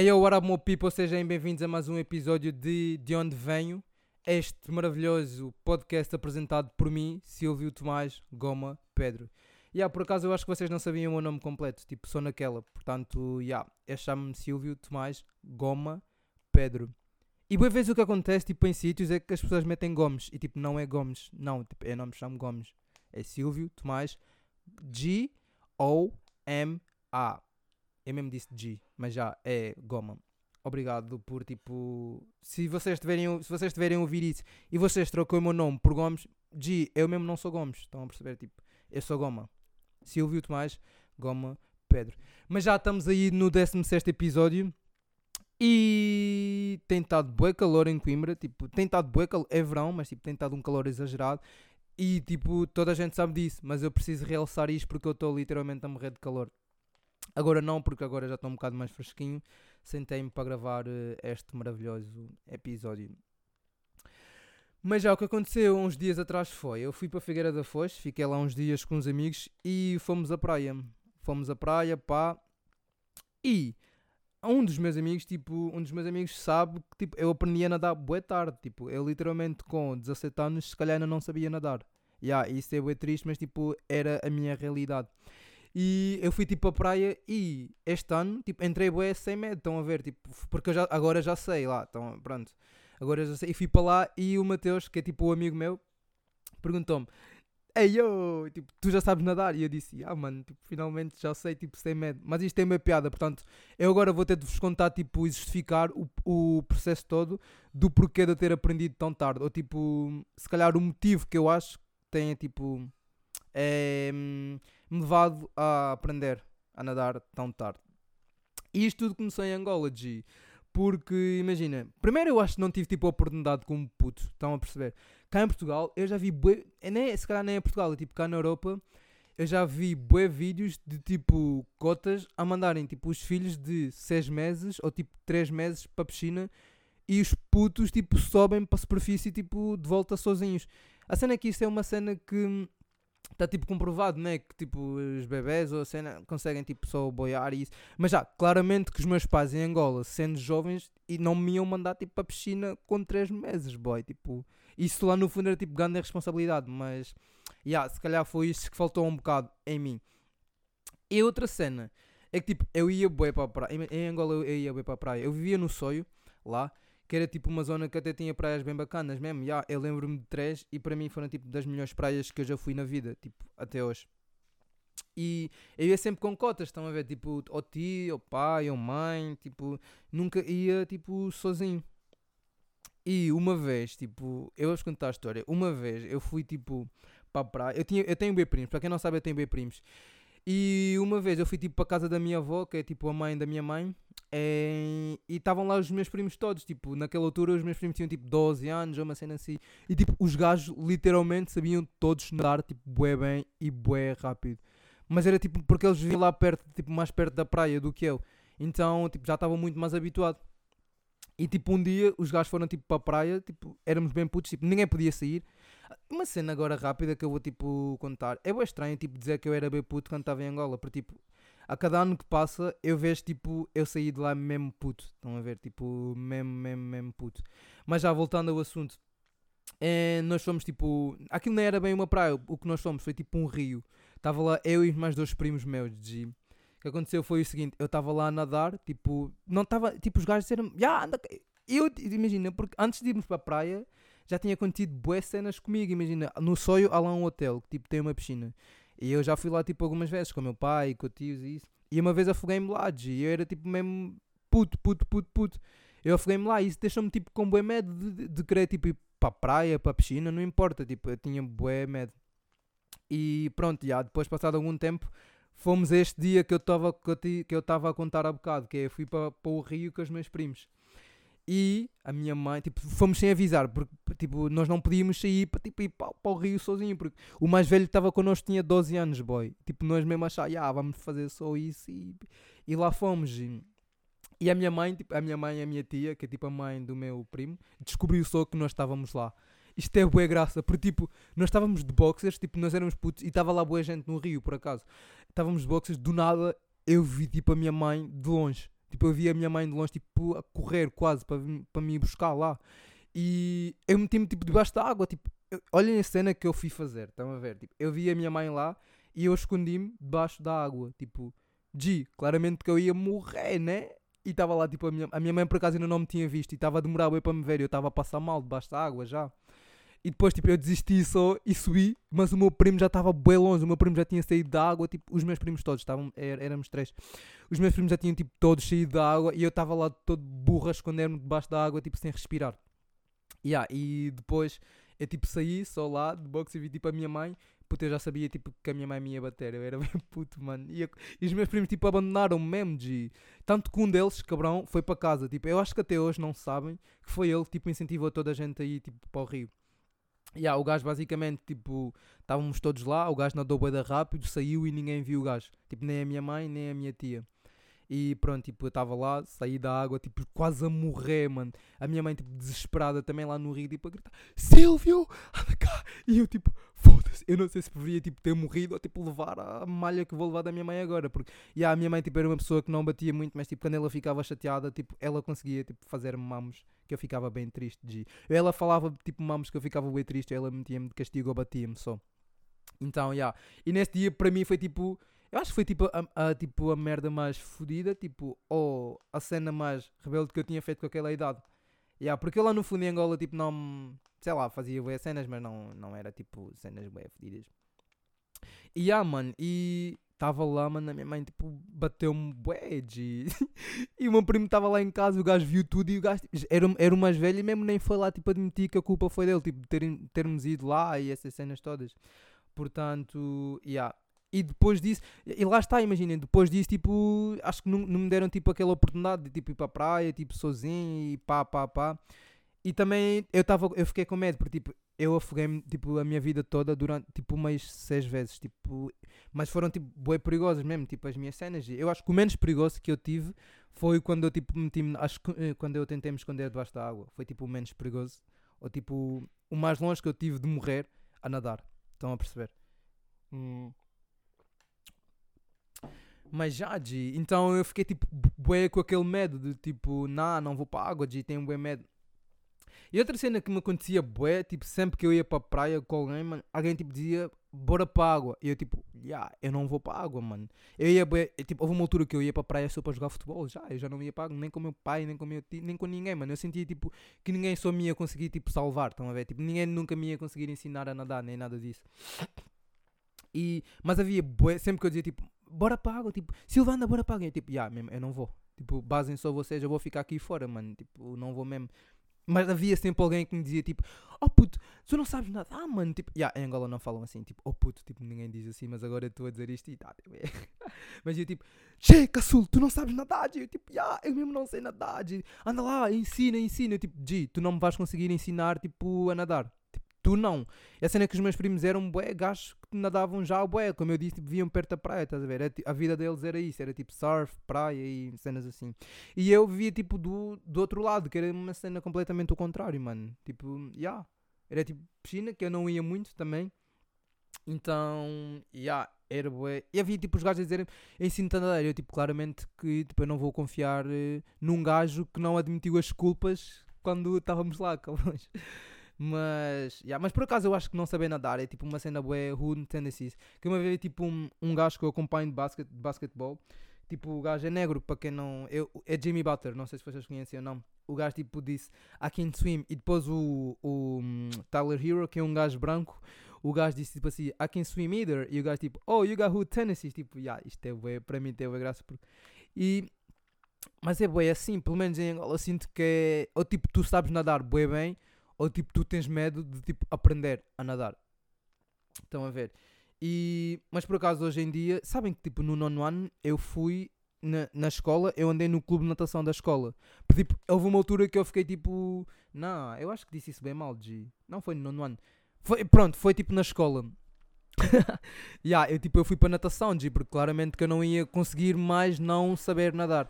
Hey what up, meu people? Sejam bem-vindos a mais um episódio de De Onde Venho. Este maravilhoso podcast apresentado por mim, Silvio Tomás Goma Pedro. E yeah, por acaso eu acho que vocês não sabiam o meu nome completo, tipo, sou naquela. Portanto, yeah, eu chamo-me Silvio Tomás Goma Pedro. E boa vez o que acontece, tipo, em sítios é que as pessoas metem Gomes. E tipo, não é Gomes, não, tipo, eu não me chamo Gomes. É Silvio Tomás G-O-M-A. Eu mesmo disse G, mas já é Goma. Obrigado por tipo. Se vocês tiverem, se vocês tiverem ouvir isso e vocês trocam o meu nome por Gomes, G, eu mesmo não sou Gomes. Estão a perceber? Tipo, eu sou Goma. Silvio Tomás, Goma, Pedro. Mas já estamos aí no 16 episódio. E tem estado bué calor em Coimbra. Tipo, tem estado bué calor. É verão, mas tipo, tem estado um calor exagerado. E tipo, toda a gente sabe disso. Mas eu preciso realçar isto porque eu estou literalmente a morrer de calor. Agora não, porque agora já estou um bocado mais fresquinho. Sentei-me para gravar uh, este maravilhoso episódio. Mas já o que aconteceu uns dias atrás foi: eu fui para Figueira da Foz, fiquei lá uns dias com uns amigos e fomos à praia. Fomos à praia, pá. E um dos meus amigos, tipo, um dos meus amigos sabe que tipo, eu aprendi a nadar boa tarde. Tipo, eu literalmente com 17 anos, se calhar ainda não sabia nadar. Yeah, isso é bué triste, mas tipo, era a minha realidade. E eu fui tipo à praia e este ano, tipo, entrei bué sem medo, estão a ver, tipo, porque eu já, agora já sei lá, então pronto. Agora já sei. E fui para lá e o Mateus, que é tipo o amigo meu, perguntou-me: Ei tipo, tu já sabes nadar? E eu disse: Ah, mano, tipo, finalmente já sei, tipo, sem medo. Mas isto tem uma piada, portanto, eu agora vou ter de vos contar, tipo, e justificar o, o processo todo do porquê de eu ter aprendido tão tarde. Ou, tipo, se calhar o motivo que eu acho que tenha, tipo, é, me levado a aprender a nadar tão tarde. E isto tudo começou em Angola, G. Porque, imagina, primeiro eu acho que não tive tipo a oportunidade como puto, estão a perceber? Cá em Portugal eu já vi bué, nem, se calhar nem em Portugal, é tipo cá na Europa, eu já vi bué vídeos de tipo cotas a mandarem tipo os filhos de 6 meses ou tipo 3 meses para a piscina e os putos tipo sobem para a superfície tipo de volta sozinhos. A cena é que isto é uma cena que está tipo comprovado, né? Que tipo os bebés ou a cena conseguem tipo só boiar e isso. Mas já, claramente que os meus pais em Angola, sendo jovens, e não me iam mandar tipo para a piscina com 3 meses, boy. Tipo, isso lá no fundo era tipo grande responsabilidade, mas yeah, se calhar foi isso que faltou um bocado em mim. E outra cena é que tipo, eu ia boi para a praia. Em Angola eu ia boi para a praia. Eu vivia no Soio, lá que era tipo uma zona que até tinha praias bem bacanas mesmo. Yeah, eu lembro-me de três e para mim foram tipo das melhores praias que eu já fui na vida, tipo, até hoje. E eu ia sempre com cotas, estão a ver? Tipo, ou tio, ou pai, ou mãe, tipo, nunca ia tipo sozinho. E uma vez, tipo, eu vou contar a história. Uma vez eu fui tipo para a praia. Eu, tinha, eu tenho bem primos, para quem não sabe, eu tenho bem primos. E uma vez eu fui tipo para casa da minha avó, que é tipo a mãe da minha mãe, e estavam lá os meus primos todos, tipo, naquela altura os meus primos tinham tipo 12 anos ou uma cena assim, e tipo, os gajos literalmente sabiam todos nadar, tipo, bué bem e bué rápido. Mas era tipo, porque eles viviam lá perto, tipo, mais perto da praia do que eu, então, tipo, já estavam muito mais habituado. E tipo, um dia os gajos foram tipo para a praia, tipo, éramos bem putos, tipo, ninguém podia sair. Uma cena agora rápida que eu vou tipo contar. É bem estranho tipo dizer que eu era bem puto quando estava em Angola, porque tipo, a cada ano que passa eu vejo tipo eu saí de lá mesmo puto. Estão a ver? Tipo, mesmo, mesmo, mesmo puto. Mas já voltando ao assunto, é, nós fomos tipo. Aquilo não era bem uma praia, o que nós fomos foi tipo um rio. Estava lá eu e mais dois primos meus de O que aconteceu foi o seguinte: eu estava lá a nadar, tipo, não estava. Tipo, os gajos disseram, já anda. Eu, imagina, porque antes de irmos para a praia já tinha acontecido boas cenas comigo. Imagina, no Soio há lá um hotel que tipo, tem uma piscina. E eu já fui lá tipo algumas vezes com meu pai, com tios e isso. E uma vez afoguei-me lá, e eu era tipo mesmo puto, puto, puto, puto. Eu afoguei-me lá e isso deixou-me tipo com bué medo de, de, querer tipo ir para a praia, para a piscina, não importa, tipo, eu tinha bué medo. E pronto, já depois passado algum tempo fomos este dia que eu estava que eu estava a contar há bocado, que é eu fui para o Rio com os meus primos. E a minha mãe, tipo, fomos sem avisar, porque tipo, nós não podíamos sair para, tipo, ir para, para o Rio sozinho, porque o mais velho que estava connosco tinha 12 anos, boy. Tipo, nós mesmo achar, ah, vamos fazer só isso e, e lá fomos. E, e a minha mãe, tipo, a minha mãe e a minha tia, que é tipo a mãe do meu primo, descobriu só que nós estávamos lá. Isto é boa graça, porque tipo, nós estávamos de boxers, tipo, nós éramos putos e estava lá boa gente no Rio, por acaso. Estávamos de boxers, do nada eu vi tipo a minha mãe de longe Tipo, eu via a minha mãe de longe, tipo, a correr quase para, para me buscar lá. E eu meti-me, tipo, debaixo da água. Tipo, eu, olhem a cena que eu fui fazer. Estão a ver? Tipo, eu vi a minha mãe lá e eu escondi-me debaixo da água. Tipo, G, claramente que eu ia morrer, né? E estava lá, tipo, a minha, a minha mãe por acaso ainda não me tinha visto e estava a demorar bem para me ver. Eu estava a passar mal debaixo da água já. E depois, tipo, eu desisti só e subi, mas o meu primo já estava bem longe. O meu primo já tinha saído da água, tipo, os meus primos todos, estavam, er, éramos três. Os meus primos já tinham, tipo, todos saído da água e eu estava lá todo burro a esconder-me debaixo da água, tipo, sem respirar. Yeah, e depois eu, tipo, saí só lá de boxe e vi, tipo, a minha mãe. Puta, eu já sabia, tipo, que a minha mãe me ia bater. Eu era bem puto, mano. E, eu, e os meus primos, tipo, abandonaram-me mesmo. Tanto que um deles, cabrão, foi para casa. Tipo, eu acho que até hoje não sabem que foi ele, tipo, incentivou toda a gente a ir, tipo, para o Rio. Yeah, o gajo basicamente, tipo, estávamos todos lá, o gajo nadou bem rápido, saiu e ninguém viu o gajo. Tipo, nem a minha mãe, nem a minha tia. E pronto, tipo, eu estava lá, saí da água, tipo, quase a morrer, mano. A minha mãe, tipo, desesperada também lá no rio, tipo, a gritar: Silvio, anda cá! E eu, tipo, foda-se, eu não sei se preferia, tipo, ter morrido ou, tipo, levar a malha que vou levar da minha mãe agora. Porque, e yeah, a minha mãe, tipo, era uma pessoa que não batia muito, mas, tipo, quando ela ficava chateada, tipo, ela conseguia, tipo, fazer mamos que eu ficava bem triste. De... Ela falava, tipo, mamos que eu ficava bem triste, ela metia-me de castigo ou batia-me só. Então, já. Yeah. E nesse dia, para mim, foi tipo eu acho que foi tipo a, a, tipo, a merda mais fodida, tipo, ou a cena mais rebelde que eu tinha feito com aquela idade. Yeah, porque lá no fundo em Angola, tipo, não. Sei lá, fazia bué cenas, mas não, não era tipo cenas bué fodidas. E yeah, mano, e estava lá, mano, a minha mãe, tipo, bateu-me bué e o meu primo estava lá em casa, o gajo viu tudo e o gajo era, era o mais velho e mesmo nem foi lá, tipo, admitir que a culpa foi dele, tipo, ter, termos ido lá e essas cenas todas. Portanto, yeah, e depois disso, e lá está, imaginem, depois disso, tipo, acho que não, não me deram tipo aquela oportunidade de tipo ir para a praia, tipo, sozinho e pá, pá, pá. E também eu, tava, eu fiquei com medo, porque tipo, eu afoguei-me tipo, a minha vida toda durante tipo umas seis vezes, tipo, mas foram tipo bem perigosas mesmo, tipo as minhas cenas. Eu acho que o menos perigoso que eu tive foi quando eu tipo meti acho que eh, quando eu tentei me esconder debaixo da água, foi tipo o menos perigoso, ou tipo o mais longe que eu tive de morrer a nadar. Estão a perceber? Hum. Mas já, G, então eu fiquei tipo, bué com aquele medo de tipo, nah, não vou para a água, G, tenho bué medo. E outra cena que me acontecia bué, tipo, sempre que eu ia para a praia com alguém, mano, alguém tipo dizia, bora para a água. E eu tipo, yeah, eu não vou para a água, mano. Eu ia bué, tipo, houve uma altura que eu ia para a praia só para jogar futebol, já, eu já não ia para a água, nem com meu pai, nem com meu tio, nem com ninguém, mano. Eu sentia tipo, que ninguém só me ia conseguir, tipo, salvar, estão a ver? Tipo, ninguém nunca me ia conseguir ensinar a nadar, nem nada disso. E, mas havia bué, sempre que eu dizia tipo, bora para água, tipo, Silvana, bora para água. Eu tipo, yeah, mesmo, eu não vou. Tipo, basem só vocês, eu vou ficar aqui fora, mano. Tipo, não vou mesmo. Mas havia sempre alguém que me dizia tipo, oh puto, tu não sabes nada. Ah, mano, tipo, yeah, em Angola não falam assim, tipo, oh puto, tipo, ninguém diz assim, mas agora estou a dizer isto e tá, tipo, é. mas eu tipo, che, caçul, tu não sabes nadar, eu tipo, yeah, eu mesmo não sei nadar, anda lá, ensina, ensina, eu tipo, G, tu não me vais conseguir ensinar, tipo, a nadar. Tu não. A cena é que os meus primos eram bué gajos que nadavam já bué. Como eu disse, tipo, viam perto da praia, estás a ver? A vida deles era isso, era tipo surf, praia e cenas assim. E eu via tipo do, do outro lado, que era uma cena completamente o contrário, mano. Tipo. Yeah. Era tipo piscina, que eu não ia muito também. Então, yeah, era bué. E havia tipo os gajos a dizerem ensino-te a nadar. Eu tipo, claramente que tipo, eu não vou confiar uh, num gajo que não admitiu as culpas quando estávamos lá, cabrões. Mas, yeah, mas por acaso eu acho que não saber nadar é tipo uma cena bué rude tendencies. Que uma vez tipo um, um gajo que eu acompanho de, basket, de basquetebol, tipo o gajo é negro, para quem não. Eu, é Jimmy Butler, não sei se vocês conhecem ou não. O gajo tipo disse I can swim. E depois o, o um, Tyler Hero, que é um gajo branco, o gajo disse tipo assim I can swim either. E o gajo tipo Oh, you got who tendencies. Tipo, yeah, isto é bué, para mim bué graça. Porque... E mas é bué assim, pelo menos em Angola sinto que é. Ou tipo, tu sabes nadar bué bem, ou tipo tu tens medo de tipo aprender a nadar. Estão a ver? E, mas por acaso hoje em dia, sabem que tipo no nono ano eu fui na, na escola, eu andei no clube de natação da escola. Tipo, houve uma altura que eu fiquei tipo, não, eu acho que disse isso bem mal, G. Não foi no nono ano. Foi, pronto, foi tipo na escola. yeah, eu tipo eu fui para natação, G, porque claramente que eu não ia conseguir mais não saber nadar.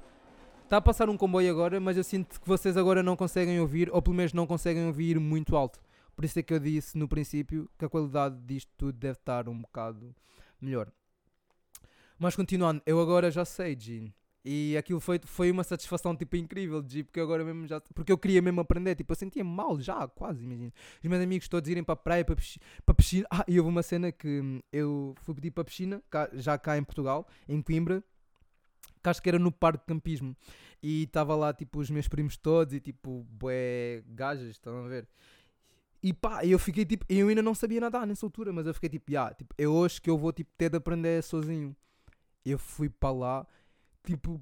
Está a passar um comboio agora, mas eu sinto que vocês agora não conseguem ouvir, ou pelo menos não conseguem ouvir muito alto. Por isso é que eu disse no princípio que a qualidade disto tudo deve estar um bocado melhor. Mas continuando, eu agora já sei, Jean. E aquilo foi, foi uma satisfação tipo incrível de porque agora mesmo já. Porque eu queria mesmo aprender, tipo, eu sentia mal já, quase, imagina. Os meus amigos todos irem para a praia, para piscina. Para a piscina. Ah, e houve uma cena que hum, eu fui pedir para a piscina, já cá em Portugal, em Coimbra, que acho que era no parque de campismo. E estava lá tipo os meus primos todos e tipo, bué gajas, estão a ver? E pá, eu fiquei tipo, eu ainda não sabia nadar nessa altura, mas eu fiquei tipo, yeah, tipo, é hoje que eu vou tipo ter de aprender sozinho. Eu fui para lá tipo,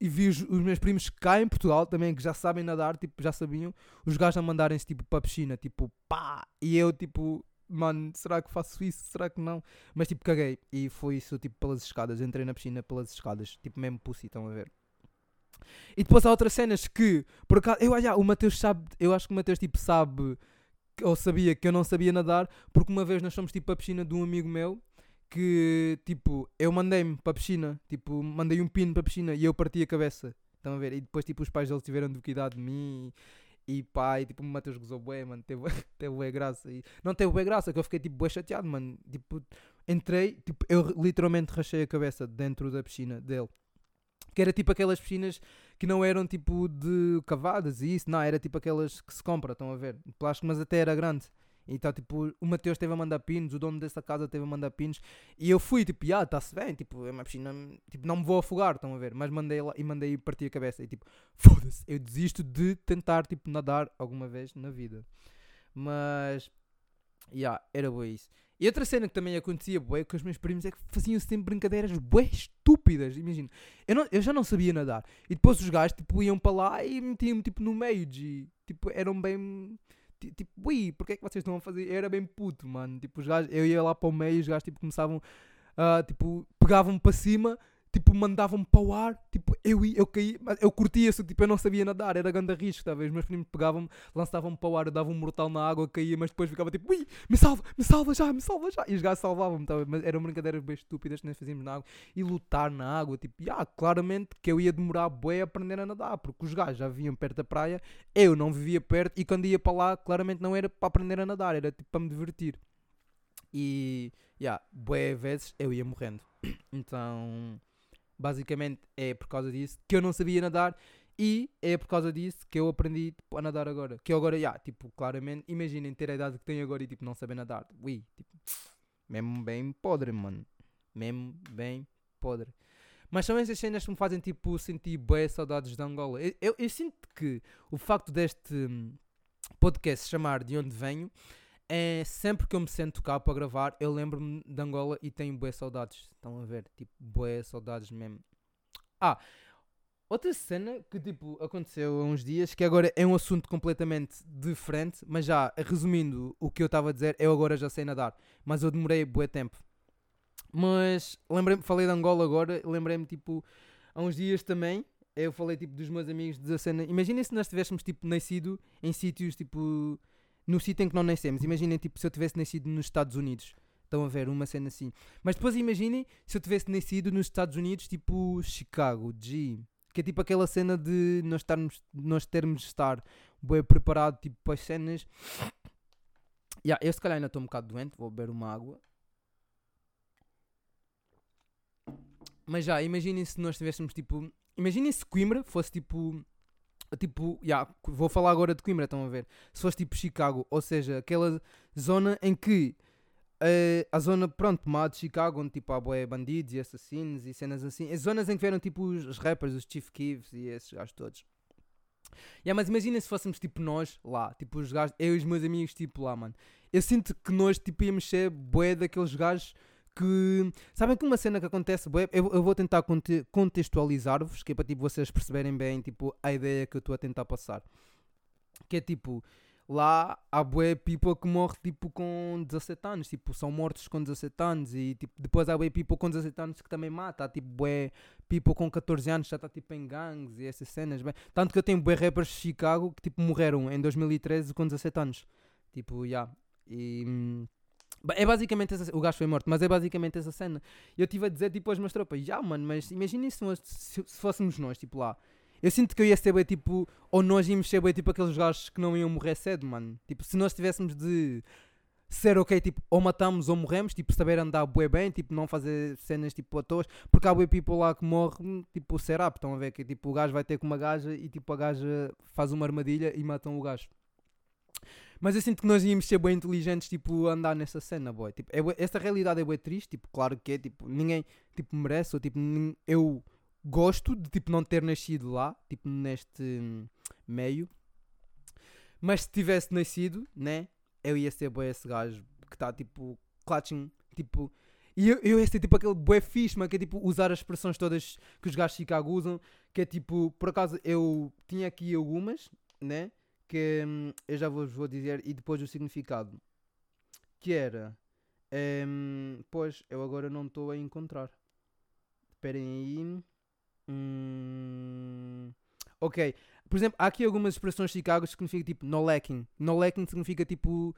e vi os, os, meus primos cá em Portugal também, que já sabem nadar, tipo, já sabiam, os gajos a mandarem-se, tipo, para a piscina, tipo, pá, e eu, tipo, mano, será que faço isso? Será que não? Mas, tipo, caguei, e foi isso, tipo, pelas escadas, entrei na piscina pelas escadas, tipo, mesmo pussy, estão a ver? E depois há outras cenas que, por acaso, eu, olha, o Mateus sabe, eu acho que o Mateus, tipo, sabe, ou sabia que eu não sabia nadar, porque uma vez nós fomos, tipo, a piscina de um amigo meu, que tipo, eu mandei-me para a piscina, tipo, mandei um pino para a piscina e eu parti a cabeça. Estão a ver? E depois tipo os pais deles tiveram de cuidar de mim e, pá, e tipo o Matheus gozou bué, mano, teve, teve bué graça. E, não teve bué graça, que eu fiquei tipo bué chateado, mano. Tipo, entrei, tipo, eu literalmente rachei a cabeça dentro da piscina dele. Que era tipo aquelas piscinas que não eram tipo de cavadas e isso, não, era tipo aquelas que se compra, estão a ver? Plástico, mas até era grande. Então, tipo, o Mateus esteve a mandar pinos, o dono dessa casa esteve a mandar pinos, e eu fui, tipo, ah, está-se bem, tipo, é uma piscina, tipo, não me vou afogar, estão a ver? Mas mandei lá e mandei partir a cabeça, e tipo, foda-se, eu desisto de tentar, tipo, nadar alguma vez na vida. Mas, já, yeah, era boa isso. E outra cena que também acontecia, bué, com os meus primos, é que faziam sempre brincadeiras bué estúpidas, imagina. Eu, não, eu já não sabia nadar, e depois os gajos, tipo, iam para lá e metiam-me, tipo, no meio de, tipo, eram bem tipo, ui, porque é que vocês estão a fazer? Eu era bem puto, mano. Tipo, os gajos, eu ia lá para o meio e os gajos tipo, começavam, uh, tipo, pegavam-me para cima, tipo, mandavam-me para o ar, tipo, eu ia, eu caí, mas eu curtia isso, tipo, eu não sabia nadar, era grande risco, talvez. Os meus primos pegavam-me, lançavam-me para o ar, eu dava um mortal na água, caía, mas depois ficava tipo, ui, me salva, me salva já, me salva já. E os gajos salvavam-me, tá? mas eram brincadeiras bem estúpidas que nós fazíamos na água. E lutar na água, tipo, yeah, claramente que eu ia demorar bué a aprender a nadar, porque os gajos já vinham perto da praia, eu não vivia perto, e quando ia para lá, claramente não era para aprender a nadar, era tipo para me divertir. E, yeah, bué vezes eu ia morrendo. Então Basicamente é por causa disso que eu não sabia nadar e é por causa disso que eu aprendi tipo, a nadar agora. Que eu agora, já, tipo, claramente, imaginem ter a idade que tenho agora e tipo, não saber nadar. Ui, tipo, mesmo bem podre, mano. Mesmo bem podre. Mas são essas cenas que me fazem tipo sentir boas saudades de Angola. Eu, eu, eu, sinto que o facto deste hum, podcast chamar De Onde Venho é sempre que eu me sento cá para gravar, eu lembro-me de Angola e tenho boas saudades. Estão a ver? Tipo, boas saudades mesmo. Ah, outra cena que tipo aconteceu há uns dias, que agora é um assunto completamente diferente, mas já resumindo o que eu estava a dizer, eu agora já sei nadar, mas eu demorei bué tempo. Mas lembrei-me, falei de Angola agora, lembrei-me tipo há uns dias também, eu falei tipo dos meus amigos da cena. Imaginem se nós tivéssemos tipo nascido em sítios tipo no sítio em que não nascemos. Imaginem, tipo, se eu tivesse nascido nos Estados Unidos. Estão a ver, uma cena assim. Mas depois imaginem se eu tivesse nascido nos Estados Unidos, tipo Chicago, G. Que é tipo aquela cena de nós, estarmos, nós termos de estar bem preparado tipo, para as cenas. Yeah, eu se calhar ainda estou um bocado doente, vou beber uma água. Mas já, imaginem se nós tivéssemos tipo. Imaginem se Coimbra fosse tipo tipo, yeah, vou falar agora de Coimbra, estão a ver? Se fosse tipo Chicago, ou seja, aquela zona em que uh, a zona, pronto, má de Chicago, onde tipo há boé bandidos e assassinos e cenas assim, as zonas em que vieram tipo os, os rappers, os Chief Keefs e esses gajos todos. Yeah, mas imagina se fôssemos tipo nós lá, tipo os gajos, eu e os meus amigos, tipo lá, mano. Eu sinto que nós tipo íamos ser boé daqueles gajos que. Sabem que uma cena que acontece, eu, eu vou tentar contextualizar-vos, que é para tipo, vocês perceberem bem tipo, a ideia que eu estou a tentar passar. Que é tipo, lá há bué people que morre tipo com 17 anos, tipo, são mortos com 17 anos e tipo, depois há bué people com 17 anos que também mata, há tipo bué people com 14 anos já está tipo em gangues e essas cenas, bem. Tanto que eu tenho bué rappers de Chicago que tipo morreram em 2013 com 17 anos. Tipo, já. Yeah. E hum, é basicamente essa, o gajo foi morto, mas é basicamente essa cena. Eu estive a dizer tipo aos meus tropas, já mano, mas imagina se, se, se, fôssemos nós, tipo lá. Eu sinto que eu ia ser bem tipo, ou nós íamos ser bem tipo aqueles gajos que não iam morrer cedo, mano. Tipo, se nós tivéssemos de ser ok, tipo, ou matamos ou morremos, tipo, saber andar bué bem, tipo, não fazer cenas tipo a toas, porque há bué people lá que morrem, tipo, ser up, estão a ver que tipo, o gajo vai ter com uma gaja e tipo, a gaja faz uma armadilha e matam o gajo. Mas eu sinto que nós íamos ser bem inteligentes, tipo, andar nessa cena, boy. Tipo, é essa realidade é bem triste, tipo, claro que é, tipo, ninguém, tipo, merece, ou tipo, eu gosto de, tipo, não ter nascido lá, tipo, neste hum, meio. Mas se tivesse nascido, né, eu ia ser bué esse gajo que está, tipo, clutching, tipo... E eu, eu ia ser, tipo, aquele bué fixe, mas que é, tipo, usar as expressões todas que os gajos de Chicago usam, que é, tipo, por acaso, eu tinha aqui algumas, né, que hum, eu já vos vou dizer, e depois o significado, que era, hum, pois, eu agora não estou a encontrar. Esperem aí. Hum, ok, por exemplo, há aqui algumas expressões de Chicago que significa tipo no lacking. No lacking significa tipo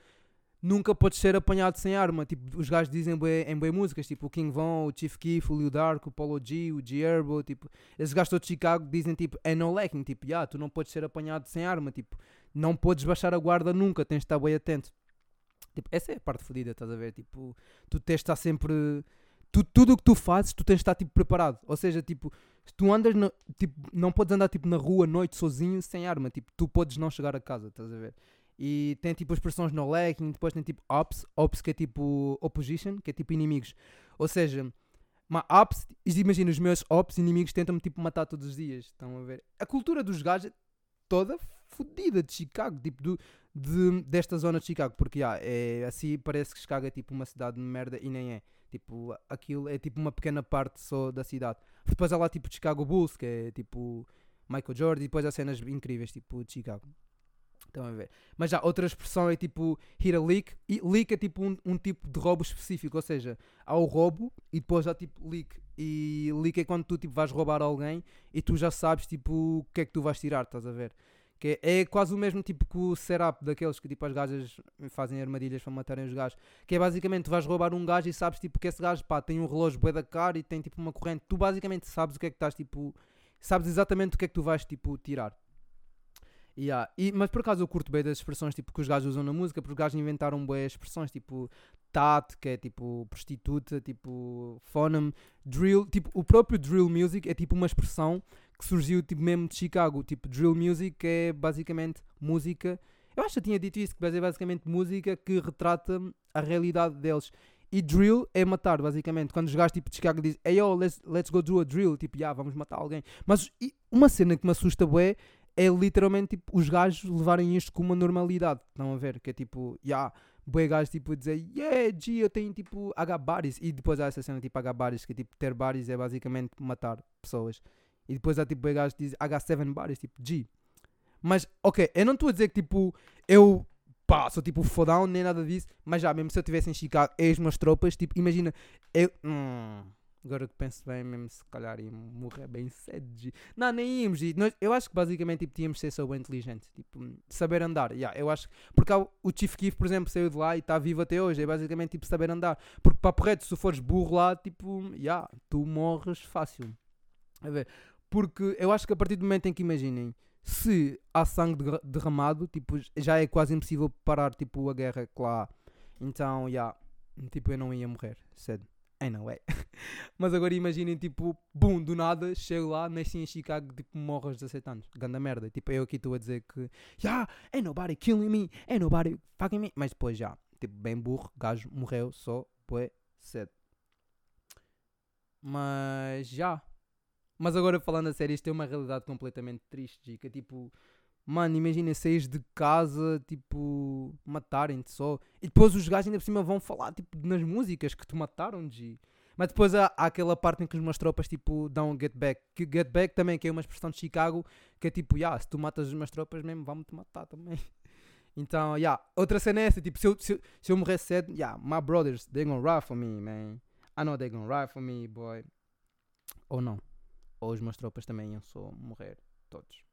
nunca podes ser apanhado sem arma. Tipo, os gajos dizem em bem músicas, tipo o King Von, o Chief Keef, o Lil Dark, o Polo G, o G Herbo, tipo, esses gajos todos de Chicago dizem tipo é no lacking, tipo, yeah, tu não podes ser apanhado sem arma, tipo, não podes baixar a guarda nunca, tens de estar bem atento. Tipo, essa é a parte fodida, estás a ver? Tipo, tu tens de estar sempre. Tu, tudo o que tu fazes, tu tens de estar tipo preparado. Ou seja, tipo, se tu andas, no- tipo, não podes andar tipo na rua à noite sozinho sem arma. Tipo, tu podes não chegar a casa, estás a ver? E tem tipo as expressões no lacking, depois tem tipo ops, ops que é tipo opposition, que é tipo inimigos. Ou seja, ma ops, imagina os meus ops inimigos tentam-me tipo matar todos os dias. Estão a ver? A cultura dos gajos é toda fodida de Chicago, tipo do, de, desta zona de Chicago, porque ah, é assim parece que Chicago é tipo uma cidade de merda e nem é. Tipo, aquilo é tipo uma pequena parte só da cidade. Depois há lá tipo Chicago Bulls, que é tipo Michael Jordan, e depois há cenas incríveis, tipo de Chicago. Estão a ver? Mas já, outra expressão é tipo hit a leak. E leak é tipo um, um tipo de roubo específico, ou seja, há o roubo e depois há tipo leak. E leak é quando tu tipo vais roubar alguém e tu já sabes tipo o que é que tu vais tirar, estás a ver? Que é, é quase o mesmo tipo que o setup daqueles que tipo as gajas fazem armadilhas para matarem os gajos. Que é basicamente tu vais roubar um gajo e sabes tipo que esse gajo pá, tem um relógio bué da cara e tem tipo uma corrente. Tu basicamente sabes o que é que estás tipo. Sabes exatamente o que é que tu vais tipo tirar. Yeah. E, mas por acaso eu curto bem das expressões tipo, que os gajos usam na música, porque os gajos inventaram boas expressões, tipo tat, que é tipo prostituta, tipo phoneme, drill, tipo o próprio drill music é tipo uma expressão que surgiu tipo mesmo de Chicago, tipo drill music é basicamente música, eu acho que eu tinha dito isso, que é basicamente música que retrata a realidade deles. E drill é matar, basicamente. Quando os gajos tipo, de Chicago dizem, hey yo, let's, let's go do a drill, tipo, yeah, vamos matar alguém. Mas uma cena que me assusta, bué, é literalmente tipo, os gajos levarem isto com uma normalidade. Estão a ver? Que é tipo, yeah, bué gajos tipo a dizer, yeah, G, eu tenho tipo H bares. E depois há essa cena tipo H bares, que é tipo ter bares é basicamente matar pessoas. E depois há tipo bué gajos que dizem H7 bares, tipo G. Mas, ok, eu não estou a dizer que tipo, eu pá, sou tipo fodão, nem nada disso. Mas já, mesmo se eu estivesse em Chicago, e minhas tropas, tipo, imagina, eu. Hum, agora que penso bem, mesmo se calhar ia morrer bem cedo. Não, nem íamos. Nós, eu acho que basicamente tipo, tínhamos ser só bem inteligentes. Tipo, saber andar. Yeah, eu acho, porque há o Chief Keef, por exemplo, saiu de lá e está vivo até hoje. É basicamente tipo saber andar. Porque para reto, se fores burro lá, tipo, yeah, tu morres fácil. A ver, porque eu acho que a partir do momento em que imaginem se há sangue derra- derramado, tipo, já é quase impossível parar tipo, a guerra que lá. Então, já, tipo, eu não ia morrer cedo. I know, é. Mas agora imaginem, tipo, boom, do nada, chego lá, nasci em Chicago, tipo, morro aos 17 anos. Ganda merda. Tipo, eu aqui estou a dizer que, yeah, ain't nobody killing me, ain't nobody fucking me. Mas depois já, tipo, bem burro, gajo morreu só, bué, cedo. Mas já. Mas agora falando a sério, isto é uma realidade completamente triste, é tipo, mano, imagina saís de casa, tipo, matarem-te só. E depois os gajos ainda por cima vão falar, tipo, nas músicas que te mataram, G. Mas depois há, há aquela parte em que os meus tropas, tipo, dão um get back. Que get back também, que é uma expressão de Chicago, que é tipo, yeah, se tu matas os meus tropas mesmo, vão-me-te matar também. Então, yeah, outra cena é essa, tipo, se eu, se se eu morrer cedo, yeah, my brothers, they gonna ride for me, man. I know they gonna ride for me, boy. Ou não. Ou os meus tropas também iam só morrer, todos.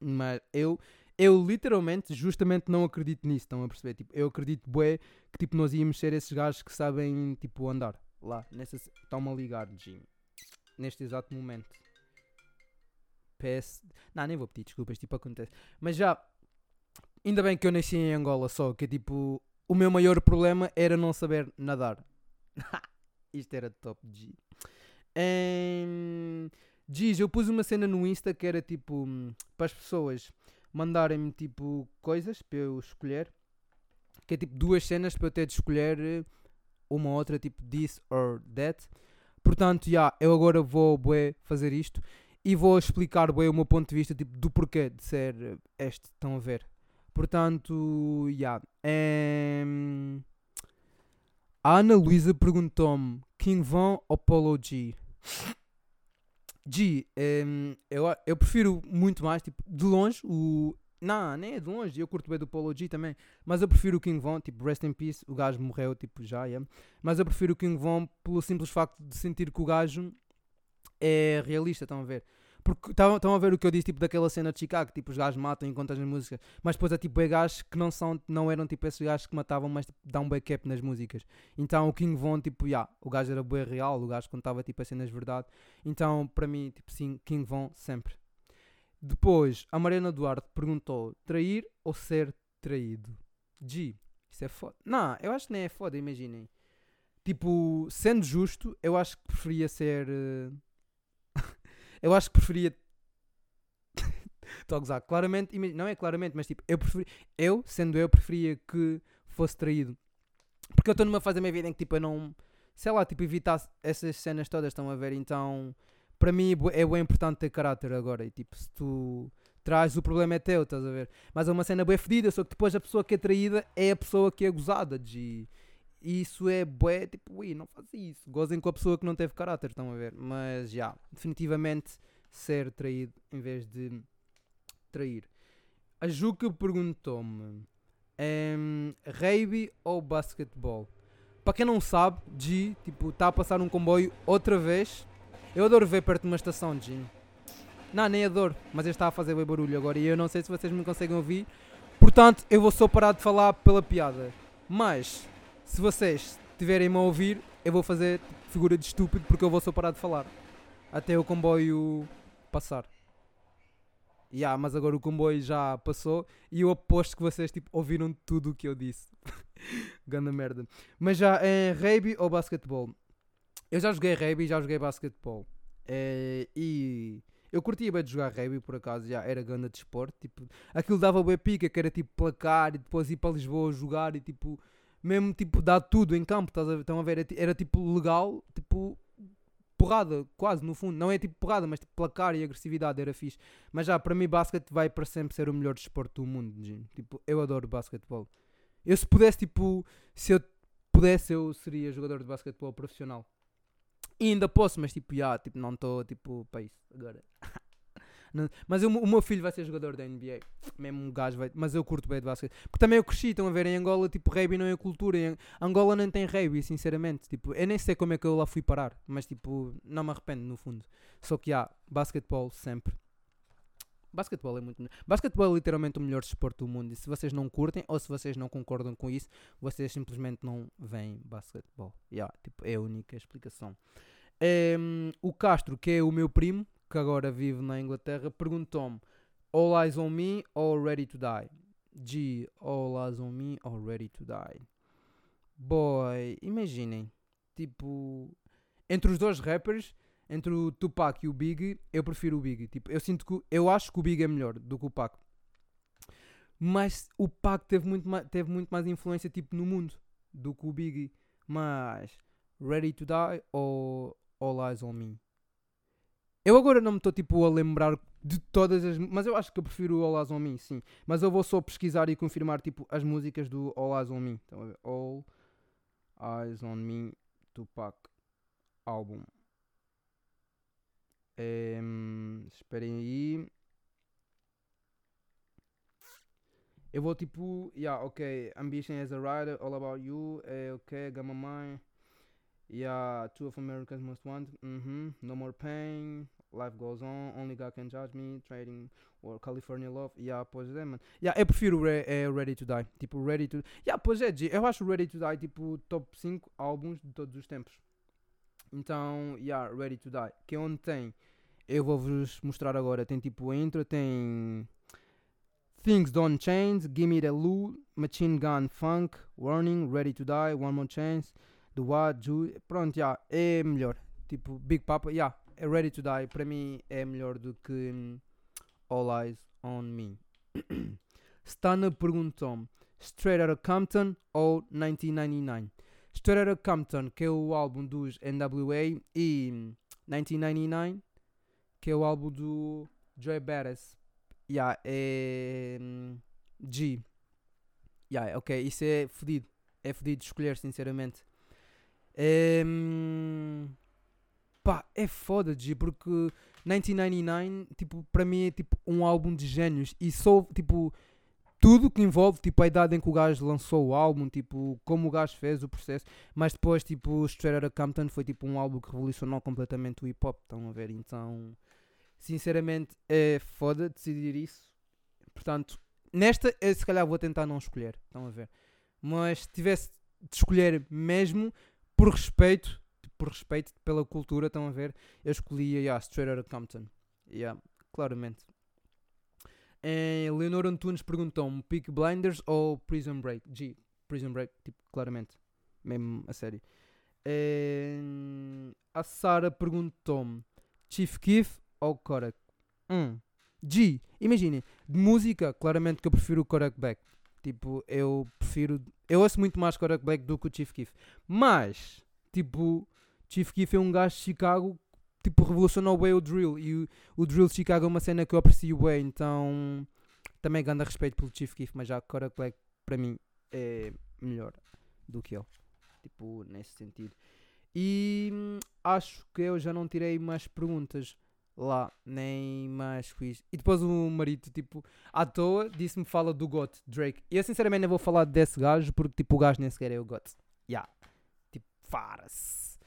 Mas eu, eu literalmente, justamente não acredito nisso, estão a perceber? Tipo, eu acredito, bué, que tipo, nós íamos ser esses gajos que sabem, tipo, andar lá. Estão-me a ligar, Jim. Neste exato momento. PS. Não, nem vou pedir desculpas, tipo, acontece. Mas já, ainda bem que eu nasci em Angola só, que tipo o meu maior problema era não saber nadar. Isto era top G. Um, Giz, eu pus uma cena no Insta que era tipo para as pessoas mandarem-me tipo coisas para eu escolher. Que é tipo duas cenas para eu ter de escolher eh, uma outra, tipo this or that. Portanto, já, yeah, eu agora vou bué, fazer isto e vou explicar bué, o meu ponto de vista tipo, do porquê de ser este. Estão a ver? Portanto, já. Yeah. Um, a Ana Luísa perguntou-me King Von ou Polo G? G, um, eu, eu prefiro muito mais, tipo, de longe, o. Não, nem é de longe, eu curto bem do Polo G também. Mas eu prefiro o King Von, tipo, Rest in Peace, o gajo morreu, tipo, já, yeah. Mas eu prefiro o King Von pelo simples facto de sentir que o gajo é realista, estão a ver? Porque estão a ver o que eu disse, tipo, daquela cena de Chicago, tipo, os gajos matam enquanto as músicas, mas depois é tipo, é gajos que não, são, não eram tipo esses gajos que matavam, mas tipo, dão um backup nas músicas. Então o King Von, tipo, yeah, o gajo era bem real, o gajo contava tipo as cenas verdade. Então, para mim, tipo, sim, King Von sempre. Depois, a Mariana Duarte perguntou: trair ou ser traído? G, isso é foda. Não, eu acho que nem é foda, imaginem. Tipo, sendo justo, eu acho que preferia ser. Uh eu acho que preferia. Estou a gozar. Claramente, não é claramente, mas tipo, eu preferi, eu, sendo eu, preferia que fosse traído. Porque eu estou numa fase da minha vida em que tipo, eu não. Sei lá, tipo, evitar essas cenas todas, estão a ver? Então, para mim é bem importante ter caráter agora. E tipo, se tu traz, o problema é teu, estás a ver? Mas é uma cena bem fedida, só que depois a pessoa que é traída é a pessoa que é gozada de. E isso é bué, tipo, ui, não faz isso. Gozem com a pessoa que não teve caráter, estão a ver? Mas já, definitivamente ser traído em vez de trair. A Juca perguntou-me: um, rugby ou basquetebol? Para quem não sabe, G, tipo, está a passar um comboio outra vez. Eu adoro ver perto de uma estação, G. Não, nem adoro, mas ele está a fazer bem barulho agora e eu não sei se vocês me conseguem ouvir. Portanto, eu vou só parar de falar pela piada. Mas se vocês estiverem-me a ouvir, eu vou fazer figura de estúpido porque eu vou só parar de falar. Até o comboio passar. Yeah, mas agora o comboio já passou e eu aposto que vocês tipo, ouviram tudo o que eu disse. Ganda merda. Mas já é rugby ou basquetebol? Eu já joguei rugby já joguei basquetebol. É, e eu curtia bem de jogar rugby por acaso, já era ganda de esporte. Tipo, aquilo dava bem pica, que era tipo placar e depois ir para Lisboa jogar e tipo mesmo tipo dar tudo em campo, estás a, estão a ver? Era, era, tipo legal, tipo porrada, quase no fundo. Não é tipo porrada, mas tipo placar e agressividade era fixe. Mas já, para mim, basquete vai para sempre ser o melhor desporto do mundo. Tipo, eu adoro basquetebol. Eu se pudesse, tipo, se eu pudesse, eu seria jogador de basquetebol profissional. E ainda posso, mas tipo, já, tipo, não estou tipo para isso agora. Mas eu, o meu filho vai ser jogador da NBA. Mesmo um gajo vai. Mas eu curto bem de basquete. Porque também eu cresci, estão a ver, em Angola, tipo, rugby não é cultura. Em Angola não tem rugby, sinceramente. Tipo, eu nem sei como é que eu lá fui parar. Mas, tipo, não me arrependo, no fundo. Só que há, basquetebol sempre. Basquetebol é muito. Basquetebol é literalmente o melhor desporto do mundo. E se vocês não curtem ou se vocês não concordam com isso, vocês simplesmente não veem basquetebol. Yeah, tipo, é a única explicação. Um, o Castro, que é o meu primo, que agora vive na Inglaterra, perguntou-me All Eyes on Me or Ready to Die? G, All Eyes on Me or Ready to Die? Boy, imaginem, tipo, entre os dois rappers, entre o Tupac e o Big, eu prefiro o Big. Tipo, eu sinto que eu acho que o Big é melhor do que o Pac. Mas o Pac teve muito mais, teve muito mais influência tipo no mundo do que o Big. Mas Ready to Die ou All Eyes on Me? Eu agora não me estou tipo a lembrar de todas as. Mas eu acho que eu prefiro o on Me, sim. Mas eu vou só pesquisar e confirmar tipo as músicas do All Eyes on Me. Então, All Eyes on Me Tupac álbum. Um, esperem aí. Eu vou tipo. Yeah, ok. Ambition as a Rider, All About You. É ok. Gamma Mine. Yeah, Two of America's Most Wanted. Mm-hmm. No More Pain. Life Goes On. Only God Can Judge Me. Trading or California Love. Yeah, pois é, mano. Yeah, eu prefiro re é, Ready to Die. Tipo, Ready to. Yeah, pois é, eu acho Ready to Die tipo top 5 álbuns de todos os tempos. Então, yeah, Ready to Die. Que é onde tem. Eu vou-vos mostrar agora. Tem tipo a intro, tem. Things Don't Change, Gimme the Lou, Machine Gun Funk, Warning, Ready to Die, One More Chance, Do What, Ju. Pronto, já, é melhor. Tipo, Big Papa, já, é Ready to Die. Para mim é melhor do que hum, All Eyes on Me. Stana perguntou-me: Straight Outta Compton ou 1999? Straight Outta Compton, que é o álbum dos NWA, e 1999, que é o álbum do Joy Badass. Yeah, é. hum, G. Yeah, ok, isso é fodido. É fodido de escolher, sinceramente. É, pá, é foda, G, porque 1999, tipo, para mim é tipo um álbum de gênios. E só, tipo, tudo que envolve, tipo, a idade em que o gajo lançou o álbum, tipo, como o gajo fez o processo, mas depois, tipo, Straight Outta Compton foi, tipo, um álbum que revolucionou completamente o hip-hop, estão a ver, então, sinceramente, é foda decidir isso, portanto, nesta, eu, se calhar vou tentar não escolher, estão a ver, mas se tivesse de escolher mesmo, por respeito, por respeito pela cultura, estão a ver, eu escolhia, yeah, Straight Outta Compton, yeah, claramente. Eh, Leonor Antunes perguntou-me Peak Blinders ou Prison Break? G, Prison Break, tipo, claramente. Mesmo a sério. Eh, a Sara perguntou-me Chief Keef ou Kodak? Hum. G, imaginem, de música, claramente que eu prefiro o Kodak Black. Tipo, eu prefiro. Eu ouço muito mais Kodak Black do que o Chief Keef. Mas, tipo, Chief Keef é um gajo de Chicago tipo, revolucionou bem o drill. E o, o drill de Chicago é uma cena que eu aprecio bem, então também ganho respeito pelo Chief Keef, mas já Kodak Black para mim é melhor do que ele. Tipo, nesse sentido. E hum, acho que eu já não tirei mais perguntas lá, nem mais quiz. E depois o marido, tipo, à toa, disse-me fala do GOT, Drake. E eu sinceramente não vou falar desse gajo, porque tipo, o gajo nem sequer é o GOT. Yeah. Tipo, fara-se.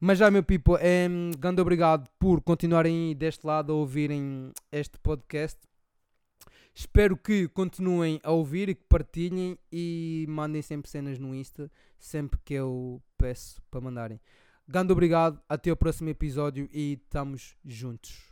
Mas já, meu people, é, grande obrigado por continuarem deste lado a ouvirem este podcast. Espero que continuem a ouvir e que partilhem e mandem sempre cenas no Insta, sempre que eu peço para mandarem. Grande obrigado, até o próximo episódio e estamos juntos.